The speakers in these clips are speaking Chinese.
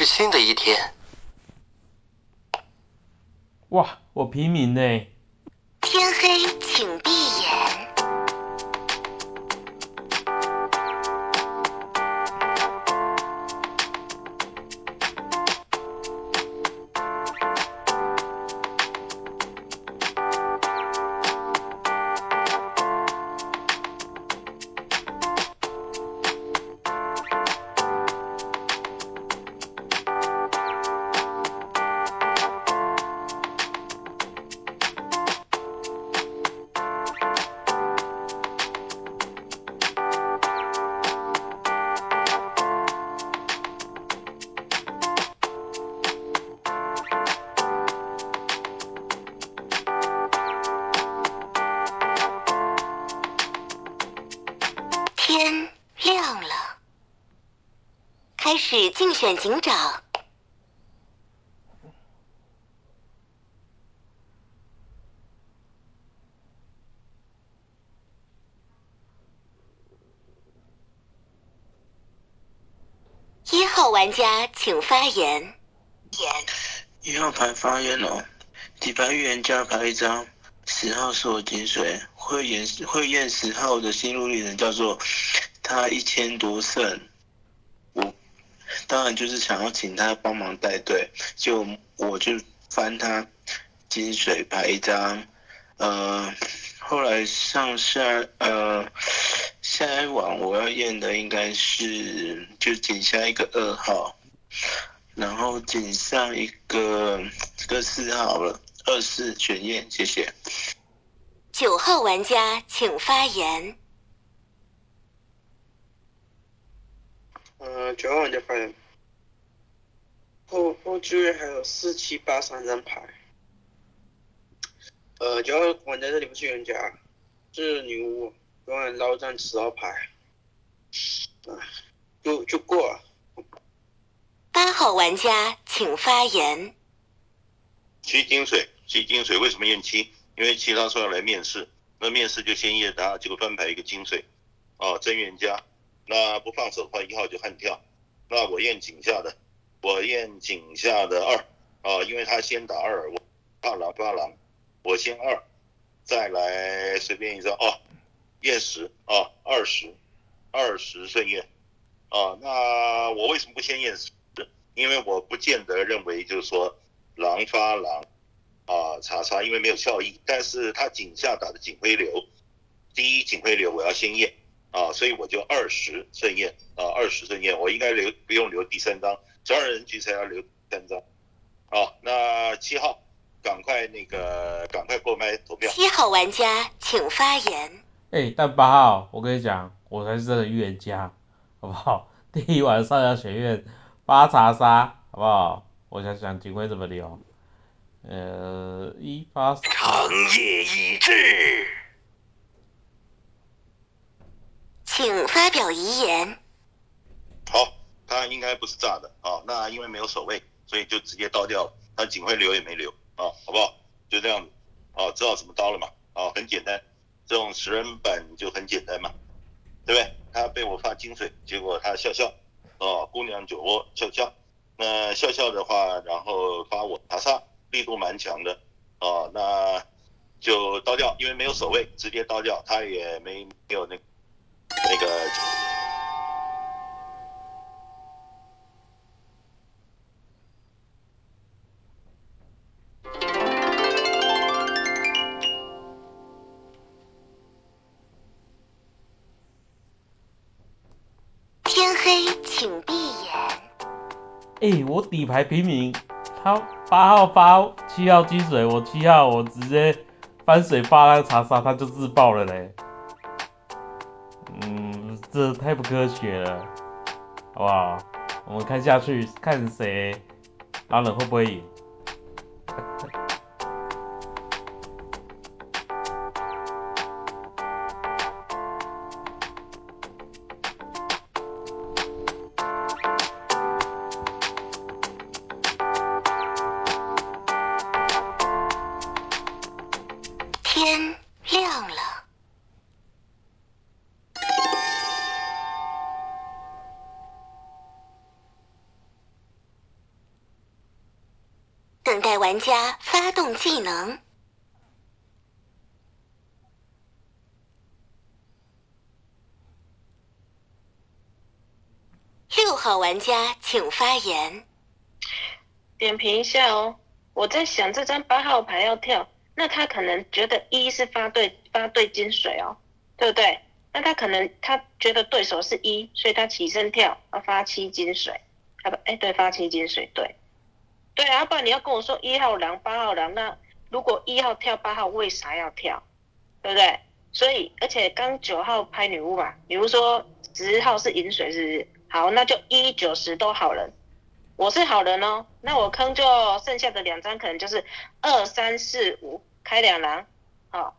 是新的一天。哇，我平民呢？天黑，请闭天亮了，开始竞选警长。一号玩家请发言。一号牌发言哦，底牌预言家牌一张，十号是我金水，会演会验十号的心路历程叫做他一千多胜，我当然就是想要请他帮忙带队，就我就翻他金水牌一张，呃，后来上下呃下一晚我要验的应该是就仅下一个二号。然后仅上一个这个四号了，二四全验，谢谢。九号玩家请发言。呃，九号玩家发言。后后居还有四七八三张牌。呃，九号玩家这里不是预言家，是女巫，永远捞张十号牌。啊，就就过了。八号玩家请发言。七金水，七金水，为什么验七？因为其他说要来面试，那面试就先验他，结果翻牌一个金水，啊，真冤家。那不放手的话，一号就悍跳。那我验井下的，我验井下的二，啊，因为他先打二，我怕狼怕狼，我先二，再来随便一张啊，验十啊，二十，二十顺验，啊，那我为什么不先验十？因为我不见得认为就是说狼发狼啊查查，因为没有效益。但是他井下打的警徽流，第一警徽流我要先验啊，所以我就二十顺验啊，二十顺验，我应该留不用留第三张，十二人局才要留三张。好，那七号赶快那个赶快购买投票。七号玩家请发言。哎，但八号，我跟你讲，我才是真的预言家，好不好？第一晚上要学院。八查杀，好不好？我想想警徽怎么留。呃，一八。长夜已至，请发表遗言。好，他应该不是炸的啊。那因为没有守卫，所以就直接刀掉了。他警徽留也没留啊，好不好？就这样子啊，知道怎么刀了嘛？啊，很简单，这种食人本就很简单嘛，对不对？他被我发金水，结果他笑笑。哦，姑娘酒窝笑笑，那笑笑的话，然后发我查杀，力度蛮强的，哦，那就刀掉，因为没有守卫，直接刀掉，他也没没有那那个。天黑，请闭眼。哎，我底牌平民，他八号发七号金水，我七号我直接翻水发那个查杀，他就自爆了嘞。嗯，这太不科学了，好不好？我们看下去，看谁狼人会不会赢。玩家发动技能。六号玩家请发言。点评一下哦，我在想这张八号牌要跳，那他可能觉得一是发对发对金水哦，对不对？那他可能他觉得对手是一，所以他起身跳要发七金水，啊不，哎对，发七金水，对，对啊，不然你要跟我说一号狼八号狼，那如果一号跳八号，为啥要跳？对不对？所以而且刚九号拍女巫嘛，比如说十号是饮水，是不是？好，那就一九十都好人，我是好人哦，那我坑就剩下的两张可能就是二三四五开两狼，好，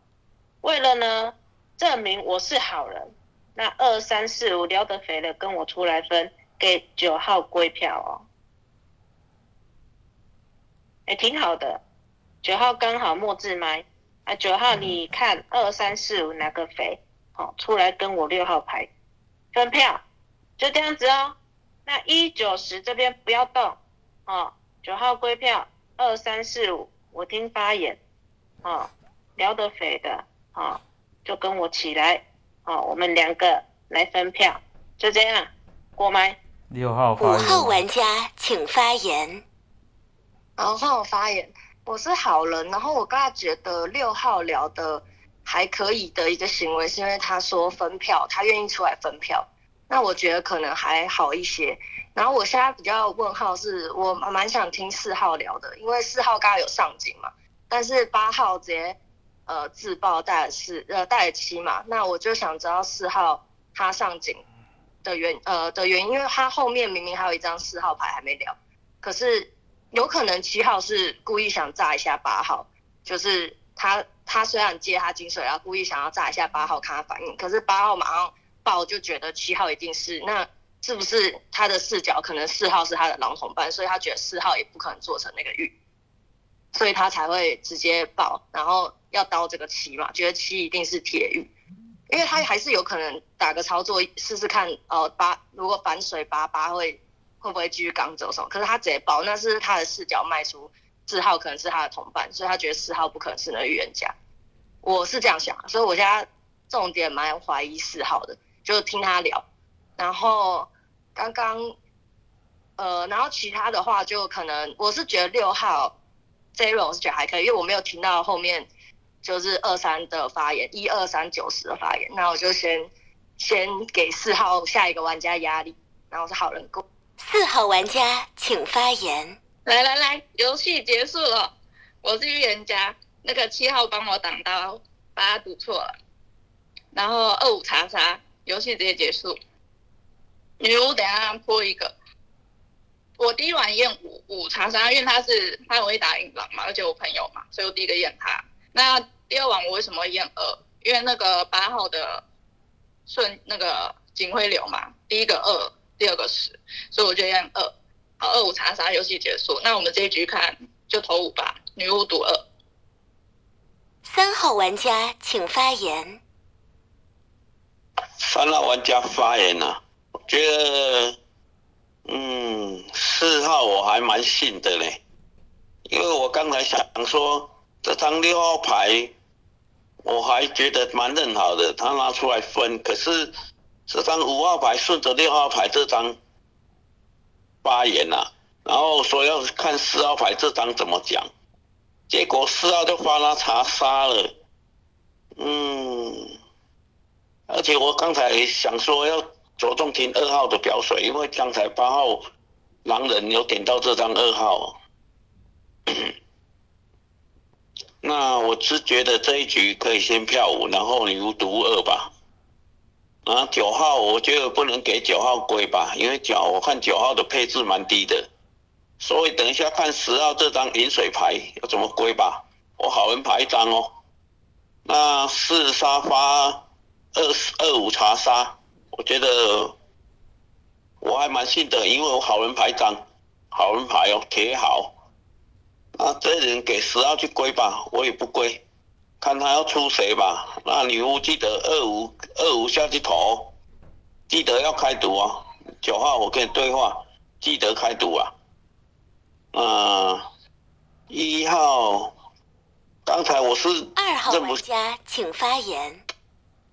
为了呢证明我是好人，那二三四五撩得肥了跟我出来分，给九号归票哦，哎，挺好的，九号刚好末字麦啊，九号你看二三四五哪个肥，好，出来跟我六号牌分票。就这样子哦，那一九十这边不要动哦，九号归票，二三四五我听发言哦，聊得肥的哦，就跟我起来哦，我们两个来分票，就这样过麦。六号发五。号玩家请发言。好，换我发言。我是好人，然后我刚才觉得六号聊的还可以的一个行为，是因为他说分票，他愿意出来分票。那我觉得可能还好一些。然后我现在比较问号是，我蛮想听四号聊的，因为四号刚刚有上警嘛，但是八号直接呃自爆带了四呃带了七嘛，那我就想知道四号他上警的原呃的原因，因为他后面明明还有一张四号牌还没聊，可是有可能七号是故意想炸一下八号，就是他他虽然接他金水，然后故意想要炸一下八号看他反应，可是八号马上。爆就觉得七号一定是，那是不是他的视角可能四号是他的狼同伴，所以他觉得四号也不可能做成那个玉，所以他才会直接爆，然后要刀这个七嘛，觉得七一定是铁玉，因为他还是有可能打个操作试试看，哦八如果反水八八会会不会继续刚走什么，可是他直接报，那是他的视角卖出四号可能是他的同伴，所以他觉得四号不可能是那预言家，我是这样想，所以我现在重点蛮怀疑四号的。就听他聊，然后刚刚，呃，然后其他的话就可能我是觉得六号这一轮我是觉得还可以，因为我没有听到后面就是二三的发言，一二三九十的发言，那我就先先给四号下一个玩家压力，然后是好人过。四号玩家请发言。来来来，游戏结束了，我是预言家，那个七号帮我挡刀，把他赌错了，然后二五查杀。游戏直接结束。女巫等下破一个。我第一晚验五五查杀，因为他是他容易打硬狼嘛，而且我朋友嘛，所以我第一个验他。那第二晚我为什么验二？因为那个八号的顺那个警徽流嘛，第一个二，第二个十，所以我就验二。好，二五查杀，游戏结束。那我们这一局看就投五吧。女巫赌二。三号玩家请发言。三号玩家发言了，我觉得，嗯，四号我还蛮信的嘞，因为我刚才想说这张六号牌，我还觉得蛮认好的，他拿出来分，可是这张五号牌顺着六号牌这张发言了，然后说要看四号牌这张怎么讲，结果四号就发了查杀了，嗯。而且我刚才想说要着重听二号的表水，因为刚才八号狼人有点到这张二号，那我是觉得这一局可以先票五，然后你独二吧。啊，九号我觉得不能给九号归吧，因为九我看九号的配置蛮低的，所以等一下看十号这张饮水牌要怎么归吧。我好人牌一张哦，那四沙发。二二五查杀，我觉得我还蛮信的，因为我好人牌一张，好人牌哦，铁好。那这人给十号去归吧，我也不归，看他要出谁吧。那女巫记得二五二五下去投，记得要开赌啊。九号我跟你对话，记得开赌啊。嗯，一号，刚才我是二号玩家请发言。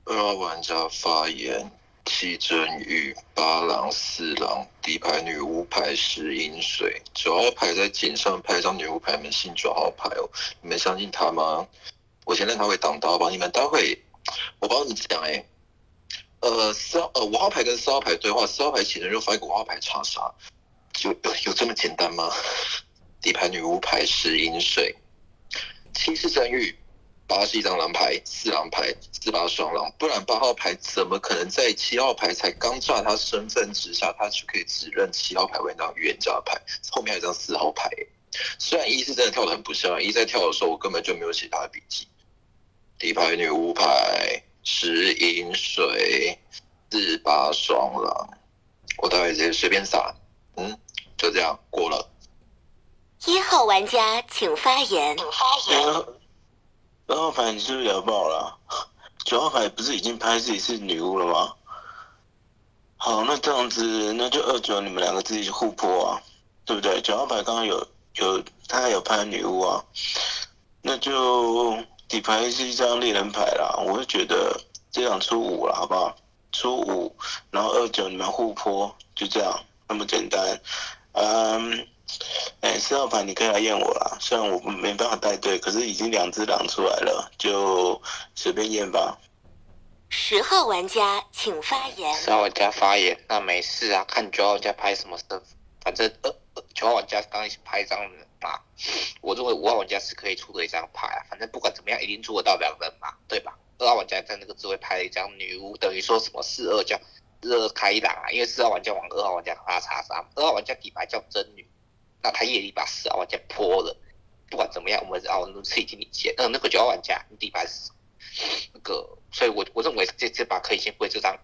二号玩家发言：七真玉、八郎、四郎、底牌女巫牌石英水。九号牌在井上拍一张女巫牌，你们信九号牌哦？你们相信他吗？我先让他会挡刀吧。你们待会，我帮你讲哎、呃，四号呃五号牌跟四号牌对话，四号牌起人就发一个五号牌查杀，有有有这么简单吗？底牌女巫牌石英水，七是真玉，八是一张狼牌，四狼牌，四八双狼，不然八号牌怎么可能在七号牌才刚炸他身份之下，他就可以指认七号牌为那预言家牌？后面还有一张四号牌，虽然一是真的跳的很不像，一在跳的时候我根本就没有写他的笔记。底牌女巫牌，石银水，四八双狼，我待会直接随便撒，嗯，就这样过了。一号玩家请发言。发言二号牌你是不是聊爆了啊、九号牌不是已经拍自己是女巫了吗？好，那这样子那就二九你们两个自己互泼啊，对不对？九号牌刚刚有有他有拍女巫啊，那就底牌是一张猎人牌啦，我会觉得这样出五了，好不好？出五，然后二九你们互泼，就这样，那么简单。嗯，哎，四号牌你可以来验我啦，虽然我没办法带队，可是已经两只狼出来了，就随便验吧。十号玩家请发言。十号玩家发言，那没事啊，看九号玩家拍什么身份，反正呃呃九号玩家刚一起拍一张人嘛，我认为五号玩家是可以出的一张牌啊，反正不管怎么样，一定出得到两人嘛，对吧？二号玩家在那个智慧拍了一张女巫，等于说什么四二叫二开朗啊，因为四号玩家往二号玩家发查杀，二号玩家底牌叫真女，那他夜里把四号玩家泼了，不管怎么样，我们啊，我们自己听你接，呃，那个九号玩家你底牌是那个，所以我我认为这这把可以先归这张，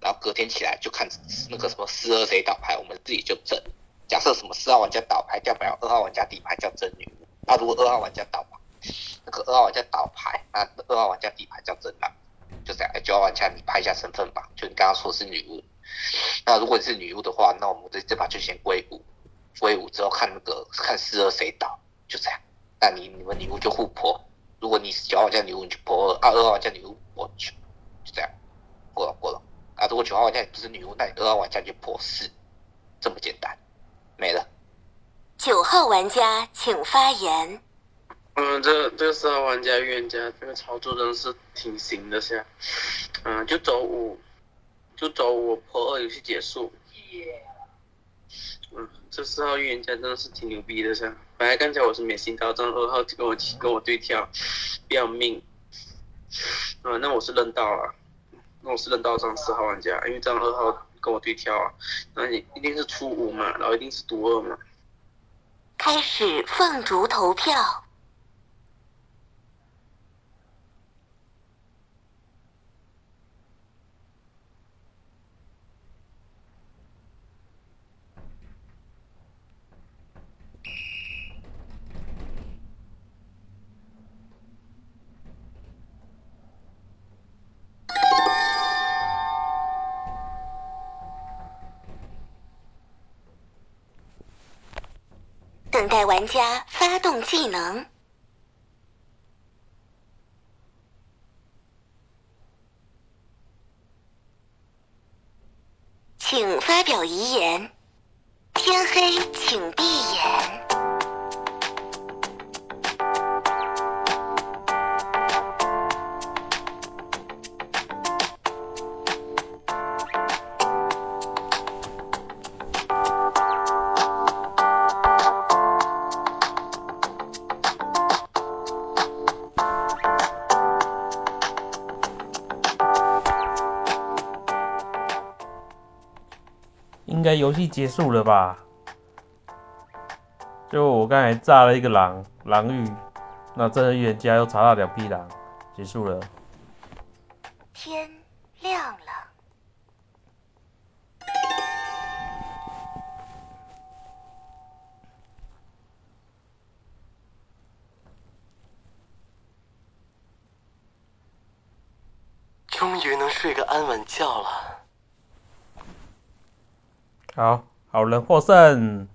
然后隔天起来就看那个什么四二谁倒牌，我们自己就整。假设什么四号玩家倒牌掉牌，二号玩家底牌叫真女巫，那，如果二号玩家倒牌，那个二号玩家倒牌，那二号玩家底牌叫真狼，就这样。九号玩家你拍一下身份吧，就你刚刚说是女巫，那如果是女巫的话，那我们这这把就先归五，归五之后看那个看四二谁倒，就这样。那你你们女巫就互泼，如果你是九号玩家女巫，你就泼二；啊，二号玩家女巫泼九，就这样，过了过了。啊，如果九号玩家你不是女巫，那你二号玩家就泼四，这么简单，没了。九号玩家请发言。嗯，这这个四号玩家预言家这个操作真的是挺行的下，嗯，就周五，就周五破二游戏结束。嗯，这四号预言家真的是挺牛逼的下。本来刚才我是没信到，这二号就跟我跟我对跳，不要命。嗯，那我是认到了，那我是认到这张四号玩家，因为这张二号跟我对跳啊，那你一定是初五嘛，然后一定是独二嘛。开始凤竹投票。等待玩家发动技能。该游戏结束了吧？就我刚才炸了一个狼狼域，那真的预言家又查到两匹狼，结束了。天亮了。终于能睡个安稳觉了。好，好人获胜。